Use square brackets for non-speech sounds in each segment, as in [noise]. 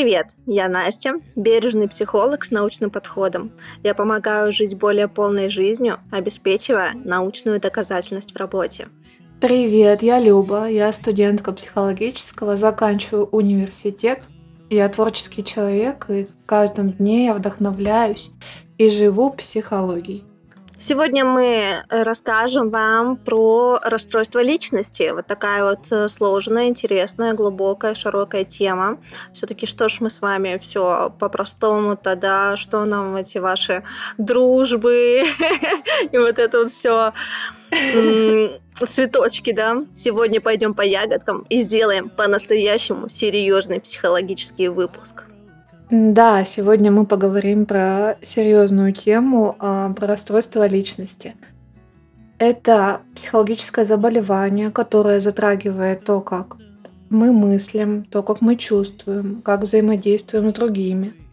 Привет, я Настя, бережный психолог с научным подходом. Я помогаю жить более полной жизнью, обеспечивая научную доказательность в работе. Привет, я Люба, я студентка психологического, заканчиваю университет. Я творческий человек, и в каждом дне я вдохновляюсь и живу психологией. Сегодня мы расскажем вам про расстройство личности. Вот такая вот э, сложная, интересная, глубокая, широкая тема. Все-таки что ж мы с вами все по-простому тогда, что нам эти ваши дружбы [laughs] и вот это вот все цветочки, да. Сегодня пойдем по ягодкам и сделаем по-настоящему серьезный психологический выпуск. Да, сегодня мы поговорим про серьезную тему, а, про расстройство личности. Это психологическое заболевание, которое затрагивает то, как мы мыслим, то, как мы чувствуем, как взаимодействуем с другими –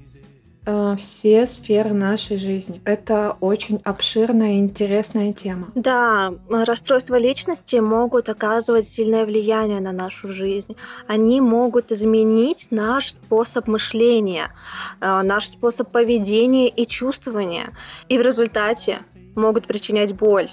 Э, все сферы нашей жизни. Это очень обширная и интересная тема. Да, расстройства личности могут оказывать сильное влияние на нашу жизнь. Они могут изменить наш способ мышления, э, наш способ поведения и чувствования. И в результате могут причинять боль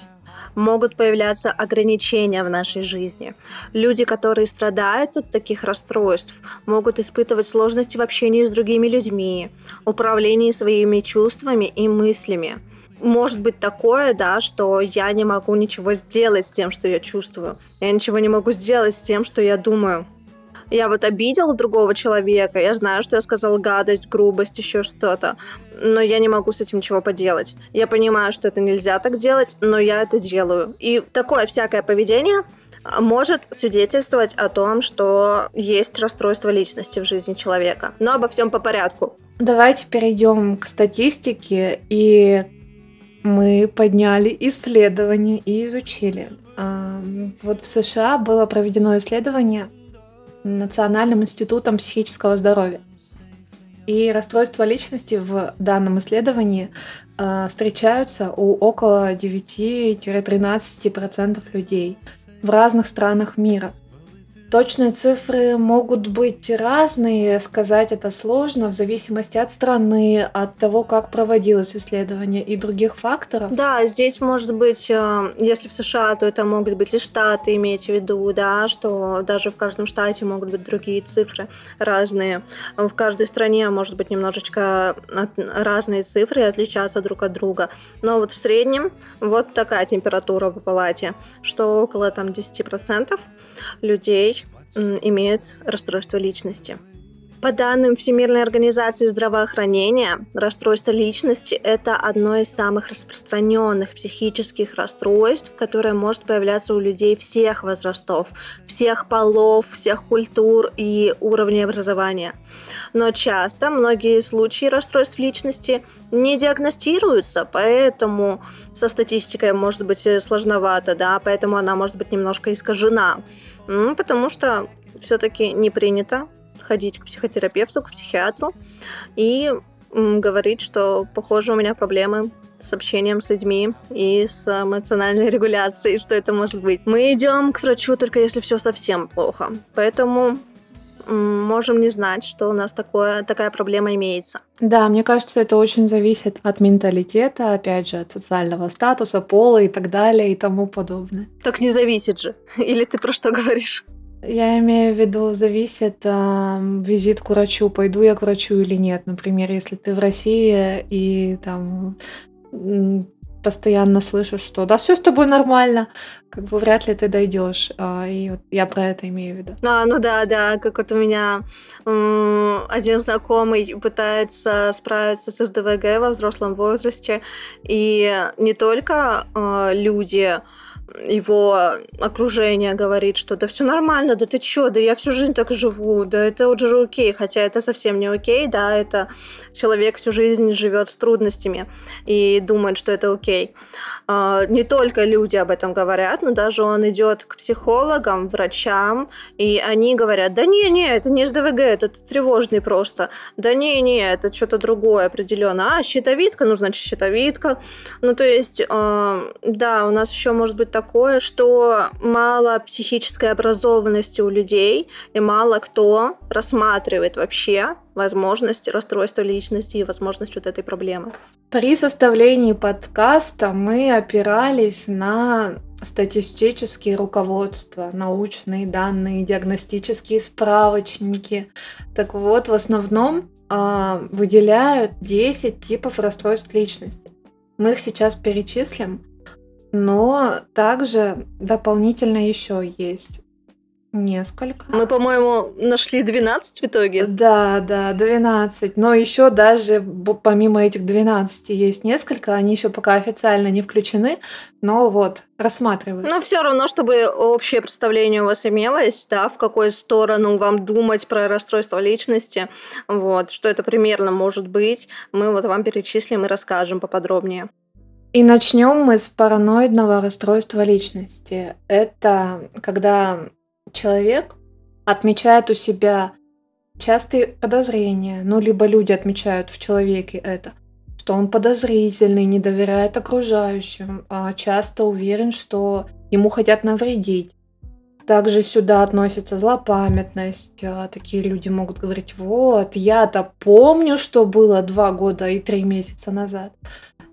могут появляться ограничения в нашей жизни. Люди, которые страдают от таких расстройств, могут испытывать сложности в общении с другими людьми, управлении своими чувствами и мыслями. Может быть такое, да, что я не могу ничего сделать с тем, что я чувствую. Я ничего не могу сделать с тем, что я думаю я вот обидела другого человека, я знаю, что я сказала гадость, грубость, еще что-то, но я не могу с этим ничего поделать. Я понимаю, что это нельзя так делать, но я это делаю. И такое всякое поведение может свидетельствовать о том, что есть расстройство личности в жизни человека. Но обо всем по порядку. Давайте перейдем к статистике и мы подняли исследование и изучили. Вот в США было проведено исследование Национальным институтом психического здоровья. И расстройства личности в данном исследовании э, встречаются у около 9-13% людей в разных странах мира – Точные цифры могут быть разные, сказать это сложно в зависимости от страны, от того, как проводилось исследование и других факторов. Да, здесь может быть, э, если в США, то это могут быть и штаты, имейте в виду, да, что даже в каждом штате могут быть другие цифры разные. В каждой стране может быть немножечко разные цифры и отличаться друг от друга. Но вот в среднем вот такая температура по палате, что около там 10% людей имеют расстройство личности. По данным Всемирной организации здравоохранения, расстройство личности – это одно из самых распространенных психических расстройств, которое может появляться у людей всех возрастов, всех полов, всех культур и уровней образования. Но часто многие случаи расстройств личности не диагностируются, поэтому со статистикой может быть сложновато, да, поэтому она может быть немножко искажена. Потому что все-таки не принято ходить к психотерапевту, к психиатру и говорить, что, похоже, у меня проблемы с общением с людьми и с эмоциональной [laughs] регуляцией, что это может быть. Мы идем к врачу только если все совсем плохо. Поэтому можем не знать, что у нас такое, такая проблема имеется. Да, мне кажется, это очень зависит от менталитета, опять же, от социального статуса, пола и так далее и тому подобное. Так не зависит же. [laughs] Или ты про что говоришь? Я имею в виду, зависит э, визит к врачу, пойду я к врачу или нет. Например, если ты в России и там постоянно слышишь, что да, все с тобой нормально, как бы вряд ли ты дойдешь. А, и вот я про это имею в виду. А, ну да, да, как вот у меня м- один знакомый пытается справиться с СДВГ во взрослом возрасте, и не только э, люди его окружение говорит, что да все нормально, да ты чё, да я всю жизнь так живу, да это уже окей, хотя это совсем не окей, да, это человек всю жизнь живет с трудностями и думает, что это окей. А, не только люди об этом говорят, но даже он идет к психологам, врачам, и они говорят, да не, не, это не СДВГ, это тревожный просто, да не, не, это что-то другое определенно, а щитовидка, ну значит щитовидка, ну то есть, а, да, у нас еще может быть такое, что мало психической образованности у людей, и мало кто рассматривает вообще возможность расстройства личности и возможность вот этой проблемы. При составлении подкаста мы опирались на статистические руководства, научные данные, диагностические справочники. Так вот, в основном э, выделяют 10 типов расстройств личности. Мы их сейчас перечислим, но также дополнительно еще есть несколько. Мы, по-моему, нашли 12 в итоге. Да, да, 12. Но еще даже помимо этих 12 есть несколько, они еще пока официально не включены, но вот рассматриваются. Но все равно, чтобы общее представление у вас имелось, да, в какую сторону вам думать про расстройство личности, вот, что это примерно может быть, мы вот вам перечислим и расскажем поподробнее. И начнем мы с параноидного расстройства личности. Это когда человек отмечает у себя частые подозрения, ну, либо люди отмечают в человеке это, что он подозрительный, не доверяет окружающим, а часто уверен, что ему хотят навредить. Также сюда относится злопамятность. А, такие люди могут говорить, вот, я-то помню, что было два года и три месяца назад.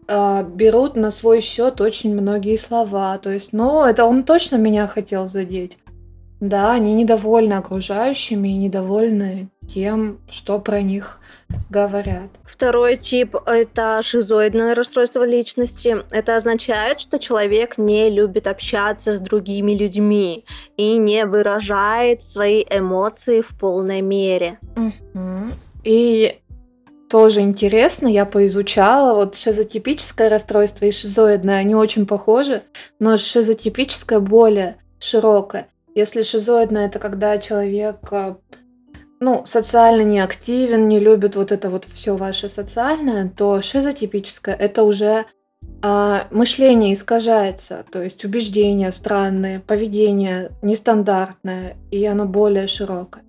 А, берут на свой счет очень многие слова. То есть, ну, это он точно меня хотел задеть. Да, они недовольны окружающими и недовольны тем, что про них говорят. Второй тип – это шизоидное расстройство личности. Это означает, что человек не любит общаться с другими людьми и не выражает свои эмоции в полной мере. Угу. И тоже интересно, я поизучала, вот шизотипическое расстройство и шизоидное, они очень похожи, но шизотипическое более широкое. Если шизоидное это когда человек э, ну, социально неактивен, не любит вот это вот все ваше социальное, то шизотипическое это уже а, мышление искажается, то есть убеждения странные, поведение нестандартное, и оно более широкое.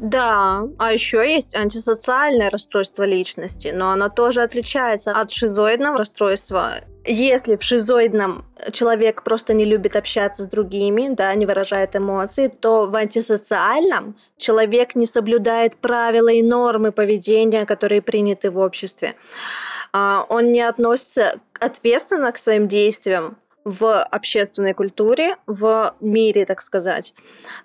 Да, а еще есть антисоциальное расстройство личности, но оно тоже отличается от шизоидного расстройства. Если в шизоидном человек просто не любит общаться с другими, да, не выражает эмоции, то в антисоциальном человек не соблюдает правила и нормы поведения, которые приняты в обществе. А, он не относится ответственно к своим действиям, в общественной культуре, в мире, так сказать.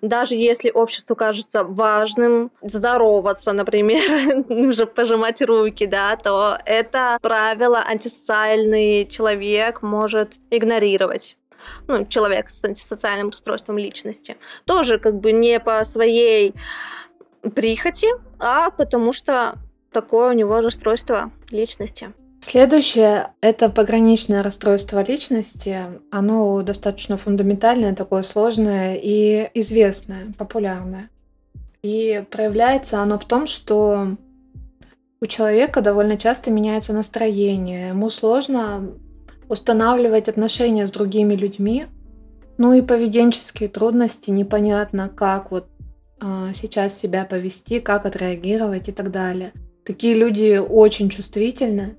Даже если обществу кажется важным здороваться, например, [laughs] уже пожимать руки, да, то это правило антисоциальный человек может игнорировать ну, человек с антисоциальным расстройством личности. Тоже как бы не по своей прихоти, а потому что такое у него расстройство личности. Следующее – это пограничное расстройство личности. Оно достаточно фундаментальное, такое сложное и известное, популярное. И проявляется оно в том, что у человека довольно часто меняется настроение, ему сложно устанавливать отношения с другими людьми, ну и поведенческие трудности, непонятно, как вот а, сейчас себя повести, как отреагировать и так далее. Такие люди очень чувствительны,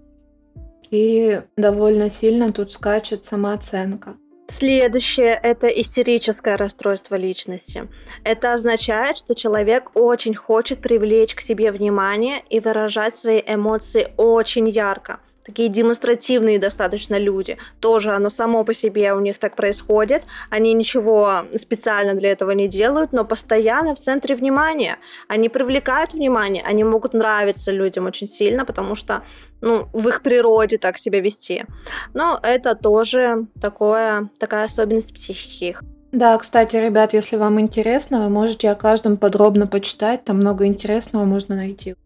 и довольно сильно тут скачет самооценка. Следующее – это истерическое расстройство личности. Это означает, что человек очень хочет привлечь к себе внимание и выражать свои эмоции очень ярко – такие демонстративные достаточно люди. Тоже оно само по себе у них так происходит. Они ничего специально для этого не делают, но постоянно в центре внимания. Они привлекают внимание, они могут нравиться людям очень сильно, потому что ну, в их природе так себя вести. Но это тоже такое, такая особенность психики их. Да, кстати, ребят, если вам интересно, вы можете о каждом подробно почитать, там много интересного можно найти.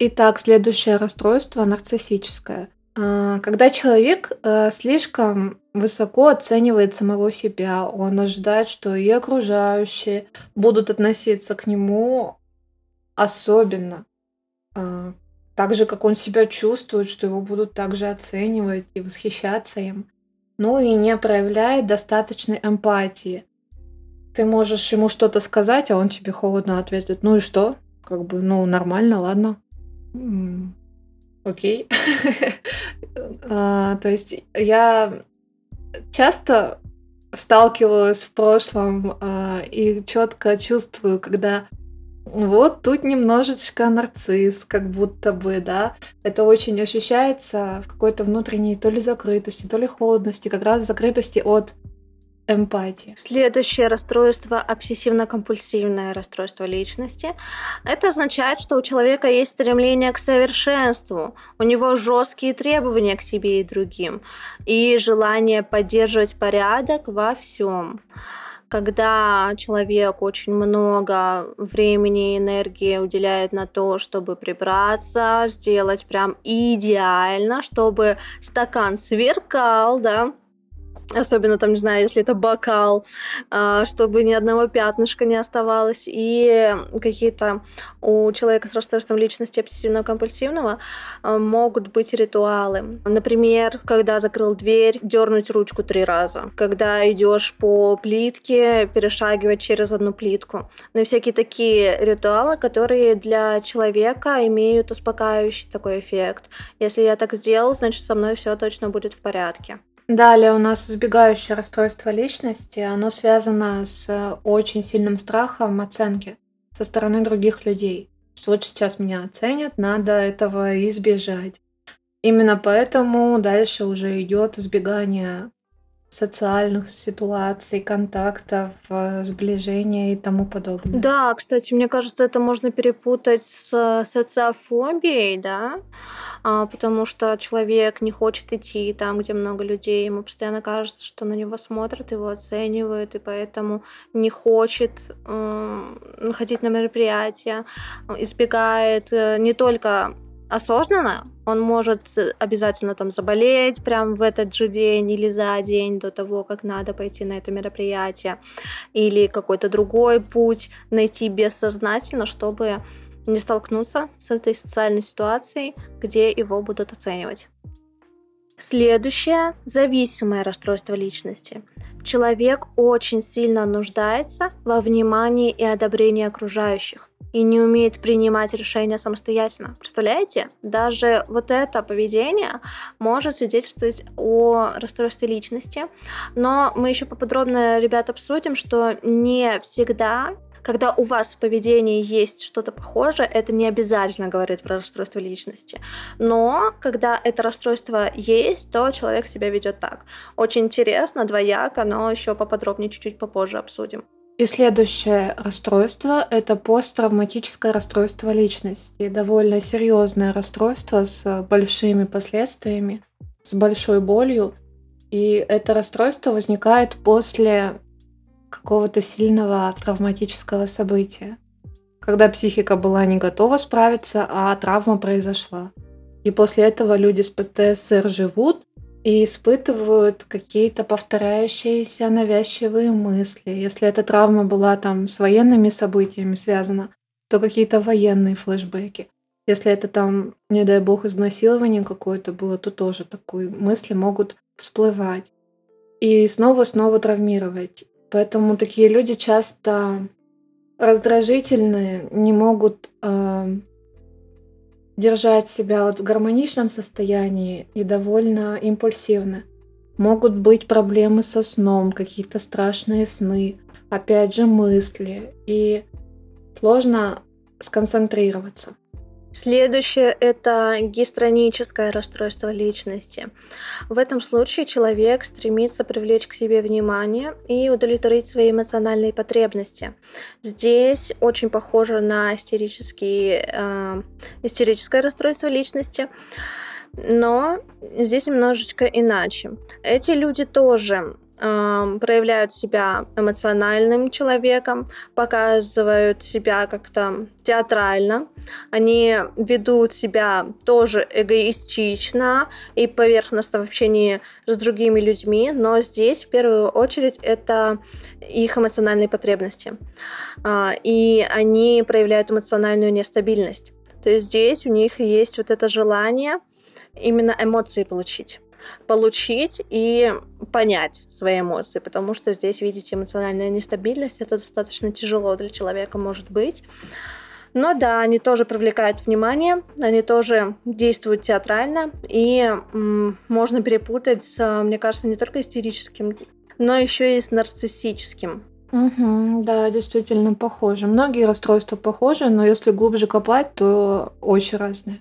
Итак, следующее расстройство нарциссическое. А, когда человек э, слишком высоко оценивает самого себя, он ожидает, что и окружающие будут относиться к нему особенно, а, так же, как он себя чувствует, что его будут также оценивать и восхищаться им. Ну и не проявляет достаточной эмпатии. Ты можешь ему что-то сказать, а он тебе холодно ответит. Ну и что? Как бы, ну, нормально, ладно окей. [laughs] а, то есть я часто сталкивалась в прошлом а, и четко чувствую, когда вот тут немножечко нарцисс, как будто бы, да. Это очень ощущается в какой-то внутренней то ли закрытости, то ли холодности, как раз закрытости от эмпатии. Следующее расстройство – обсессивно-компульсивное расстройство личности. Это означает, что у человека есть стремление к совершенству, у него жесткие требования к себе и другим, и желание поддерживать порядок во всем когда человек очень много времени и энергии уделяет на то, чтобы прибраться, сделать прям идеально, чтобы стакан сверкал, да, особенно там, не знаю, если это бокал, а, чтобы ни одного пятнышка не оставалось, и какие-то у человека с расстройством личности обсессивно-компульсивного а, могут быть ритуалы. Например, когда закрыл дверь, дернуть ручку три раза. Когда идешь по плитке, перешагивать через одну плитку. Ну и всякие такие ритуалы, которые для человека имеют успокаивающий такой эффект. Если я так сделал, значит со мной все точно будет в порядке. Далее у нас избегающее расстройство личности. Оно связано с очень сильным страхом оценки со стороны других людей. вот сейчас меня оценят, надо этого избежать. Именно поэтому дальше уже идет избегание социальных ситуаций, контактов, э, сближения и тому подобное. Да, кстати, мне кажется, это можно перепутать с социофобией, да, а, потому что человек не хочет идти там, где много людей, ему постоянно кажется, что на него смотрят, его оценивают, и поэтому не хочет э, ходить на мероприятия, избегает э, не только осознанно, он может обязательно там заболеть прям в этот же день или за день до того, как надо пойти на это мероприятие, или какой-то другой путь найти бессознательно, чтобы не столкнуться с этой социальной ситуацией, где его будут оценивать. Следующее – зависимое расстройство личности. Человек очень сильно нуждается во внимании и одобрении окружающих и не умеет принимать решения самостоятельно. Представляете? Даже вот это поведение может свидетельствовать о расстройстве личности. Но мы еще поподробно, ребят, обсудим, что не всегда когда у вас в поведении есть что-то похожее, это не обязательно говорит про расстройство личности. Но когда это расстройство есть, то человек себя ведет так. Очень интересно, двояко, но еще поподробнее чуть-чуть попозже обсудим. И следующее расстройство – это посттравматическое расстройство личности. Довольно серьезное расстройство с большими последствиями, с большой болью. И это расстройство возникает после какого-то сильного травматического события, когда психика была не готова справиться, а травма произошла. И после этого люди с ПТСР живут, и испытывают какие-то повторяющиеся навязчивые мысли. Если эта травма была там с военными событиями связана, то какие-то военные флешбеки. Если это там, не дай бог, изнасилование какое-то было, то тоже такие мысли могут всплывать. И снова-снова травмировать. Поэтому такие люди часто раздражительные, не могут э, держать себя вот в гармоничном состоянии и довольно импульсивны. Могут быть проблемы со сном, какие-то страшные сны, опять же мысли, и сложно сконцентрироваться. Следующее – это гистроническое расстройство личности. В этом случае человек стремится привлечь к себе внимание и удовлетворить свои эмоциональные потребности. Здесь очень похоже на истерический, э, истерическое расстройство личности, но здесь немножечко иначе. Эти люди тоже проявляют себя эмоциональным человеком, показывают себя как-то театрально, они ведут себя тоже эгоистично и поверхностно в общении с другими людьми, но здесь в первую очередь это их эмоциональные потребности. А, и они проявляют эмоциональную нестабильность. То есть здесь у них есть вот это желание именно эмоции получить получить и понять свои эмоции, потому что здесь, видите, эмоциональная нестабильность, это достаточно тяжело для человека может быть. Но да, они тоже привлекают внимание, они тоже действуют театрально, и м, можно перепутать с, мне кажется, не только истерическим но еще и с нарциссическим. Мгм. Да, действительно похоже. Многие расстройства похожи, но если глубже копать, то очень разные.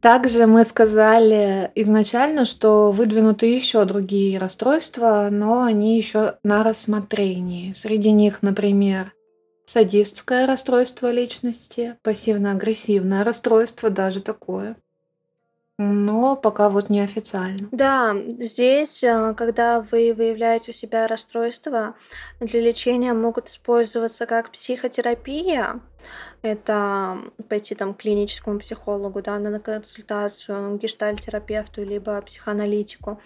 Также мы сказали изначально, что выдвинуты еще другие расстройства, но они еще на рассмотрении. Среди них, например, садистское расстройство личности, пассивно-агрессивное расстройство, даже такое. Но пока вот неофициально. Да, здесь, а, когда вы выявляете у себя расстройства, для лечения могут использоваться как психотерапия, это пойти там к клиническому психологу, да, на консультацию, гештальтерапевту либо психоаналитику.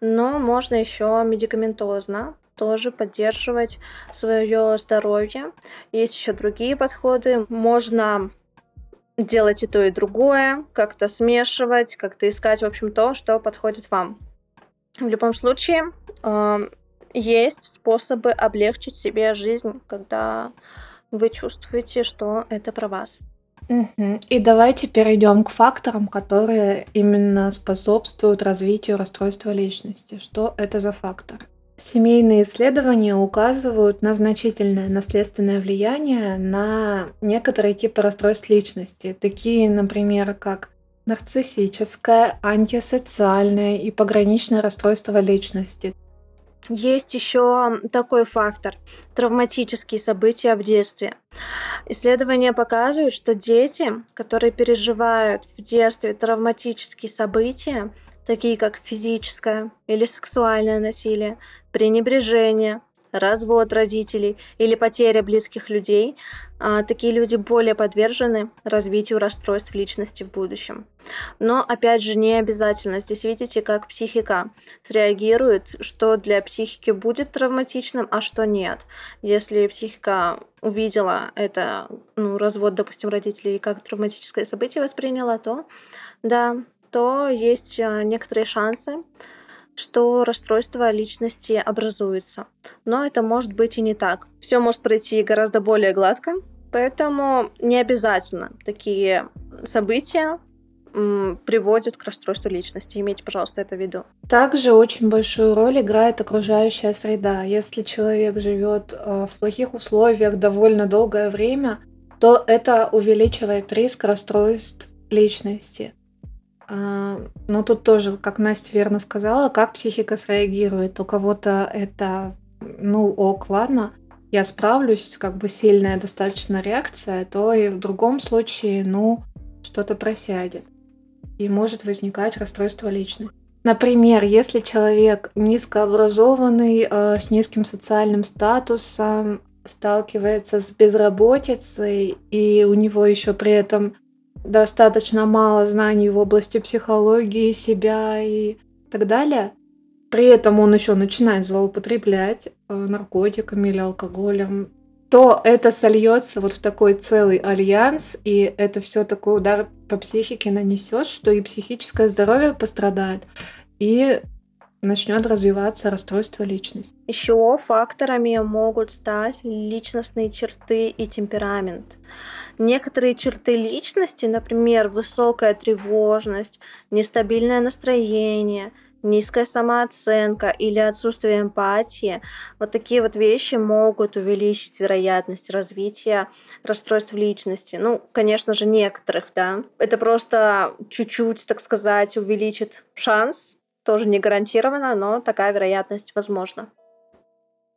Но можно еще медикаментозно тоже поддерживать свое здоровье. Есть еще другие подходы. Можно делать и то, и другое, как-то смешивать, как-то искать, в общем, то, что подходит вам. В любом случае, э, есть способы облегчить себе жизнь, когда вы чувствуете, что это про вас. Мгм. И давайте перейдем к факторам, которые именно способствуют развитию расстройства личности. Что это за фактор? Семейные исследования указывают на значительное наследственное влияние на некоторые типы расстройств личности, такие, например, как нарциссическое, антисоциальное и пограничное расстройство личности. Есть еще такой фактор – травматические события в детстве. Исследования показывают, что дети, которые переживают в детстве травматические события, такие как физическое или сексуальное насилие, пренебрежение, развод родителей или потеря близких людей, а, такие люди более подвержены развитию расстройств личности в будущем. Но, опять же, не обязательно. Здесь видите, как психика среагирует, что для психики будет травматичным, а что нет. Если психика увидела это, ну, развод, допустим, родителей как травматическое событие восприняла, то да, то есть а, некоторые шансы, что расстройство личности образуется. Но это может быть и не так. Все может пройти гораздо более гладко, поэтому не обязательно такие события приводят к расстройству личности. Имейте, пожалуйста, это в виду. Также очень большую роль играет окружающая среда. Если человек живет а, в плохих условиях довольно долгое время, то это увеличивает риск расстройств личности. А, но тут тоже, как Настя верно сказала, как психика среагирует. У кого-то это, ну, ок, ладно, я справлюсь, как бы сильная достаточно реакция, то и в другом случае, ну, что-то просядет. И может возникать расстройство личности. Например, если человек низкообразованный, э, с низким социальным статусом, сталкивается с безработицей, и у него еще при этом достаточно мало знаний в области психологии себя и так далее. При этом он еще начинает злоупотреблять э, наркотиками или алкоголем, то это сольется вот в такой целый альянс, и это все такой удар по психике нанесет, что и психическое здоровье пострадает, и начнет развиваться расстройство личности. Еще факторами могут стать личностные черты и темперамент. Некоторые черты личности, например, высокая тревожность, нестабильное настроение, низкая самооценка или отсутствие эмпатии, вот такие вот вещи могут увеличить вероятность развития расстройств личности. Ну, конечно же, некоторых, да. Это просто чуть-чуть, так сказать, увеличит шанс, тоже не гарантированно, но такая вероятность возможна.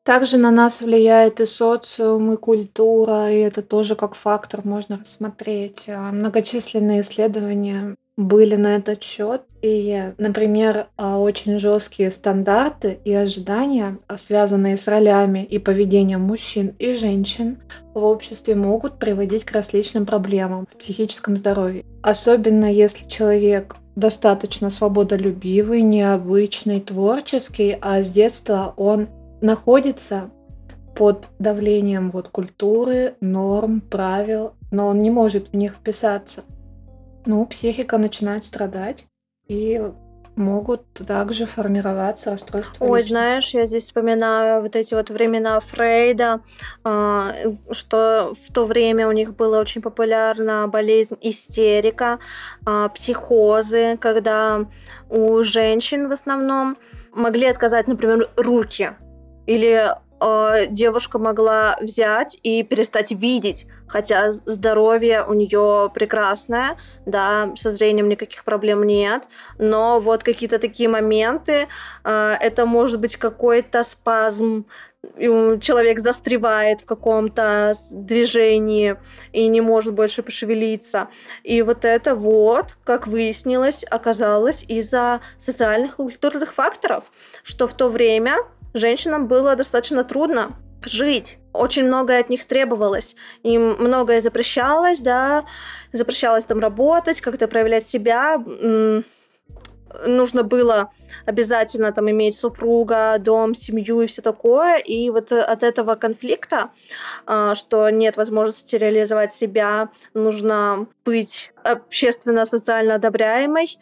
Также на нас влияет и социум, и культура, и это тоже как фактор можно рассмотреть. А, многочисленные исследования были на этот счет. И, например, а, очень жесткие стандарты и ожидания, а, связанные с ролями и поведением мужчин и женщин в обществе, могут приводить к различным проблемам в психическом здоровье. Особенно если человек достаточно свободолюбивый, необычный, творческий, а с детства он находится под давлением вот культуры, норм, правил, но он не может в них вписаться. Ну, психика начинает страдать, и могут также формироваться расстройства Ой, личности. знаешь, я здесь вспоминаю вот эти вот времена Фрейда, а, что в то время у них была очень популярна болезнь истерика, а, психозы, когда у женщин в основном могли отказать, например, руки Или э, девушка могла взять и перестать видеть, хотя здоровье у нее прекрасное, да, со зрением никаких проблем нет, но вот какие-то такие моменты, э, это может быть какой-то спазм, человек застревает в каком-то движении и не может больше пошевелиться. И вот это вот, как выяснилось, оказалось из-за социальных и культурных факторов, что в то время женщинам было достаточно трудно жить. Очень многое от них требовалось. Им многое запрещалось, да, запрещалось там работать, как-то проявлять себя. Нужно было обязательно там иметь супруга, дом, семью и все такое. И вот от этого конфликта, а, что нет возможности реализовать себя, нужно быть общественно, социально одобряемой,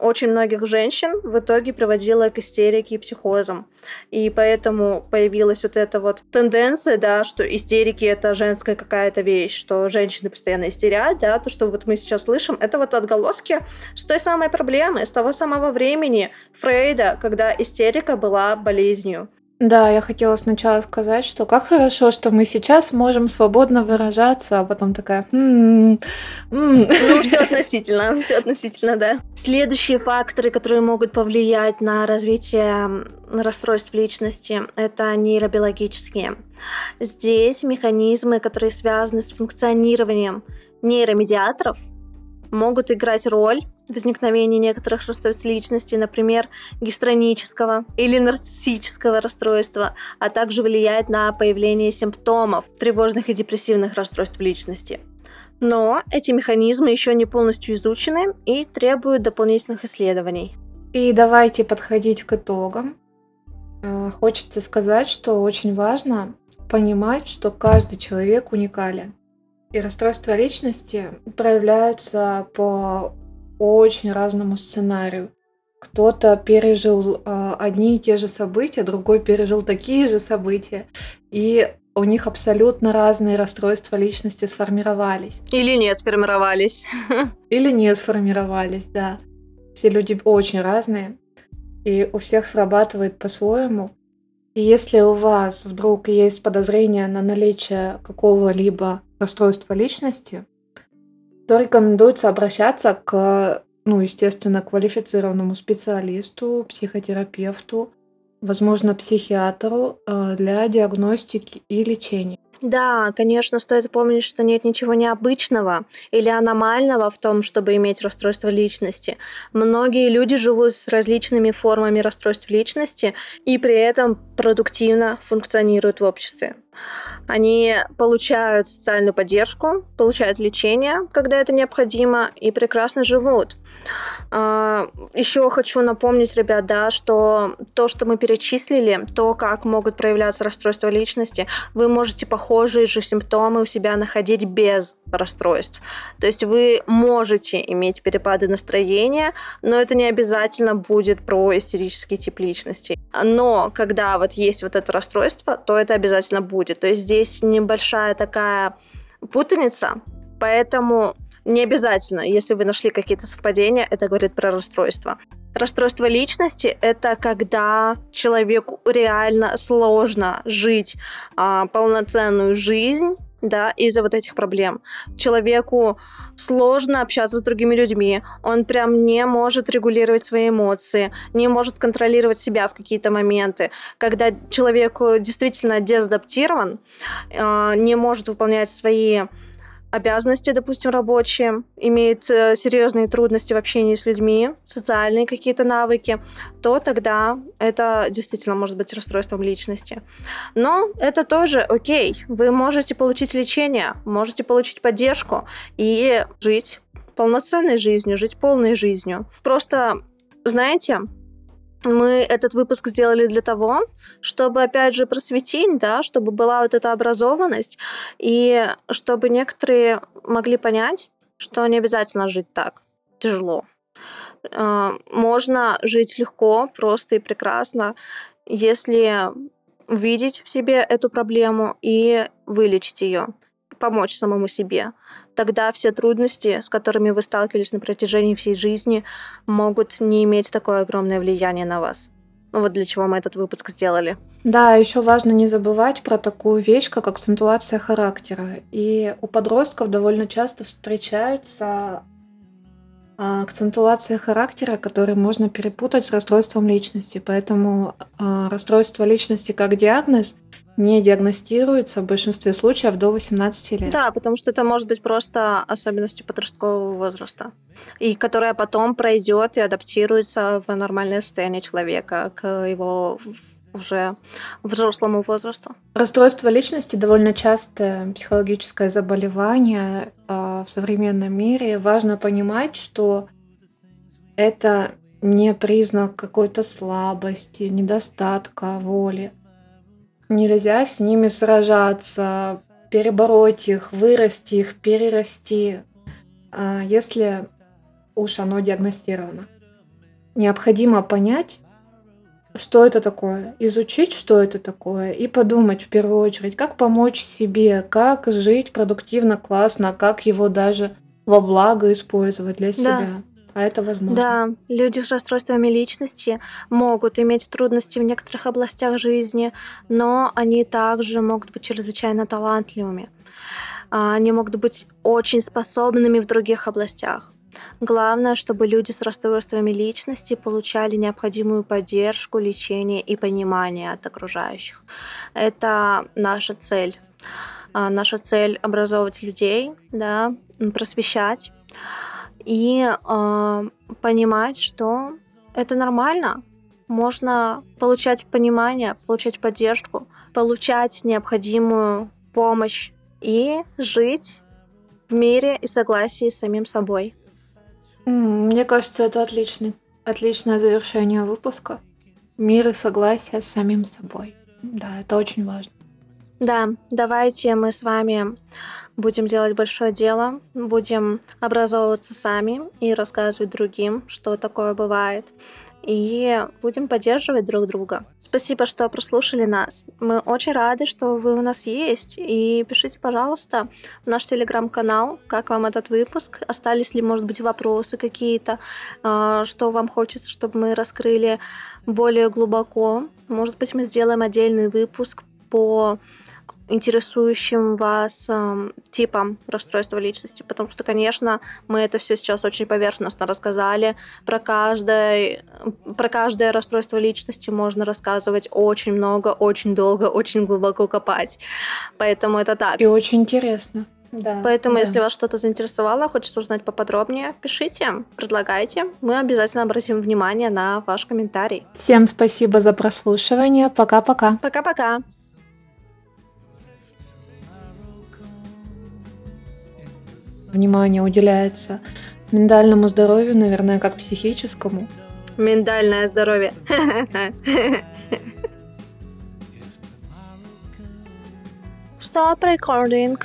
очень многих женщин в итоге приводила к истерике и психозам. И поэтому появилась вот эта вот тенденция, да, что истерики это женская какая-то вещь, что женщины постоянно истерят, да, то, что вот мы сейчас слышим, это вот отголоски с той самой проблемы, с того самого времени Фрейда, когда истерика была болезнью. Да, я хотела сначала сказать, что как хорошо, что мы сейчас можем свободно выражаться, а потом такая... «М, м». Ну, все относительно, все относительно, да. Следующие факторы, которые могут повлиять на развитие расстройств личности, это нейробиологические. Здесь механизмы, которые связаны с функционированием нейромедиаторов, могут играть роль возникновения некоторых расстройств личности, например, гистронического или нарциссического расстройства, а также влияет на появление симптомов тревожных и депрессивных расстройств личности. Но эти механизмы еще не полностью изучены и требуют дополнительных исследований. И давайте подходить к итогам. Э, хочется сказать, что очень важно понимать, что каждый человек уникален. И расстройства личности проявляются по очень разному сценарию. Кто-то пережил э, одни и те же события, другой пережил такие же события, и у них абсолютно разные расстройства личности сформировались. Или не сформировались. Или не сформировались, да. Все люди очень разные, и у всех срабатывает по-своему. И если у вас вдруг есть подозрение на наличие какого-либо расстройства личности, то рекомендуется обращаться к, ну, естественно, квалифицированному специалисту, психотерапевту, возможно, психиатру э, для диагностики и лечения. Да, конечно, стоит помнить, что нет ничего необычного или аномального в том, чтобы иметь расстройство личности. Многие люди живут с различными формами расстройств личности и при этом продуктивно функционируют в обществе. Они получают социальную поддержку, получают лечение, когда это необходимо, и прекрасно живут. А, Еще хочу напомнить, ребят, да, что то, что мы перечислили, то, как могут проявляться расстройства личности, вы можете похожие же симптомы у себя находить без расстройств. То есть вы можете иметь перепады настроения, но это не обязательно будет про истерический тип личности. Но когда вот есть вот это расстройство, то это обязательно будет. То есть здесь небольшая такая путаница, поэтому не обязательно, если вы нашли какие-то совпадения, это говорит про расстройство. Расстройство личности – это когда человеку реально сложно жить а, полноценную жизнь, да, из-за вот этих проблем. Человеку сложно общаться с другими людьми, он прям не может регулировать свои эмоции, не может контролировать себя в какие-то моменты. Когда человек действительно дезадаптирован, а, не может выполнять свои обязанности, допустим, рабочие, имеет э, серьезные трудности в общении с людьми, социальные какие-то навыки, то тогда это действительно может быть расстройством личности. Но это тоже окей. Вы можете получить лечение, можете получить поддержку и жить полноценной жизнью, жить полной жизнью. Просто, знаете, мы этот выпуск сделали для того, чтобы, опять же, просветить, да, чтобы была вот эта образованность, и чтобы некоторые могли понять, что не обязательно жить так тяжело. А, можно жить легко, просто и прекрасно, если увидеть в себе эту проблему и вылечить ее помочь самому себе. Тогда все трудности, с которыми вы сталкивались на протяжении всей жизни, могут не иметь такое огромное влияние на вас. Ну вот для чего мы этот выпуск сделали. Да, еще важно не забывать про такую вещь, как акцентуация характера. И у подростков довольно часто встречаются а, акцентуации характера, которые можно перепутать с расстройством личности. Поэтому а, расстройство личности как диагноз не диагностируется в большинстве случаев до 18 лет. Да, потому что это может быть просто особенностью подросткового возраста, и которая потом пройдет и адаптируется в нормальное состояние человека к его уже взрослому возрасту. Расстройство личности довольно частое психологическое заболевание а, в современном мире. Важно понимать, что это не признак какой-то слабости, недостатка воли. Нельзя с ними сражаться, перебороть их, вырасти их, перерасти, а, если уж оно диагностировано. Необходимо понять, что это такое, изучить, что это такое, и подумать в первую очередь, как помочь себе, как жить продуктивно, классно, как его даже во благо использовать для себя. Да. А это возможно. Да, люди с расстройствами личности могут иметь трудности в некоторых областях жизни, но они также могут быть чрезвычайно талантливыми. А, они могут быть очень способными в других областях. Главное, чтобы люди с расстройствами личности получали необходимую поддержку, лечение и понимание от окружающих. Это наша цель. А, наша цель образовывать людей, да, просвещать и э, понимать, что это нормально. Можно получать понимание, получать поддержку, получать необходимую помощь и жить в мире и согласии с самим собой. Мне кажется, это отличный, отличное завершение выпуска. Мир и согласие с самим собой. Да, это очень важно. Да, давайте мы с вами будем делать большое дело, будем образовываться сами и рассказывать другим, что такое бывает и будем поддерживать друг друга. Спасибо, что прослушали нас. Мы очень рады, что вы у нас есть. И пишите, пожалуйста, в наш телеграм-канал, как вам этот выпуск, остались ли, может быть, вопросы какие-то, а, что вам хочется, чтобы мы раскрыли более глубоко. Может быть, мы сделаем отдельный выпуск по интересующим вас э, типом расстройства личности, потому что, конечно, мы это все сейчас очень поверхностно рассказали. Про каждое, про каждое расстройство личности можно рассказывать очень много, очень долго, очень глубоко копать. Поэтому это так. И очень интересно. Да, Поэтому, да. если вас что-то заинтересовало, хочется узнать поподробнее, пишите, предлагайте. Мы обязательно обратим внимание на ваш комментарий. Всем спасибо за прослушивание. Пока-пока. Пока-пока. Внимание уделяется ментальному здоровью, наверное, как психическому. Ментальное здоровье. Stop recording.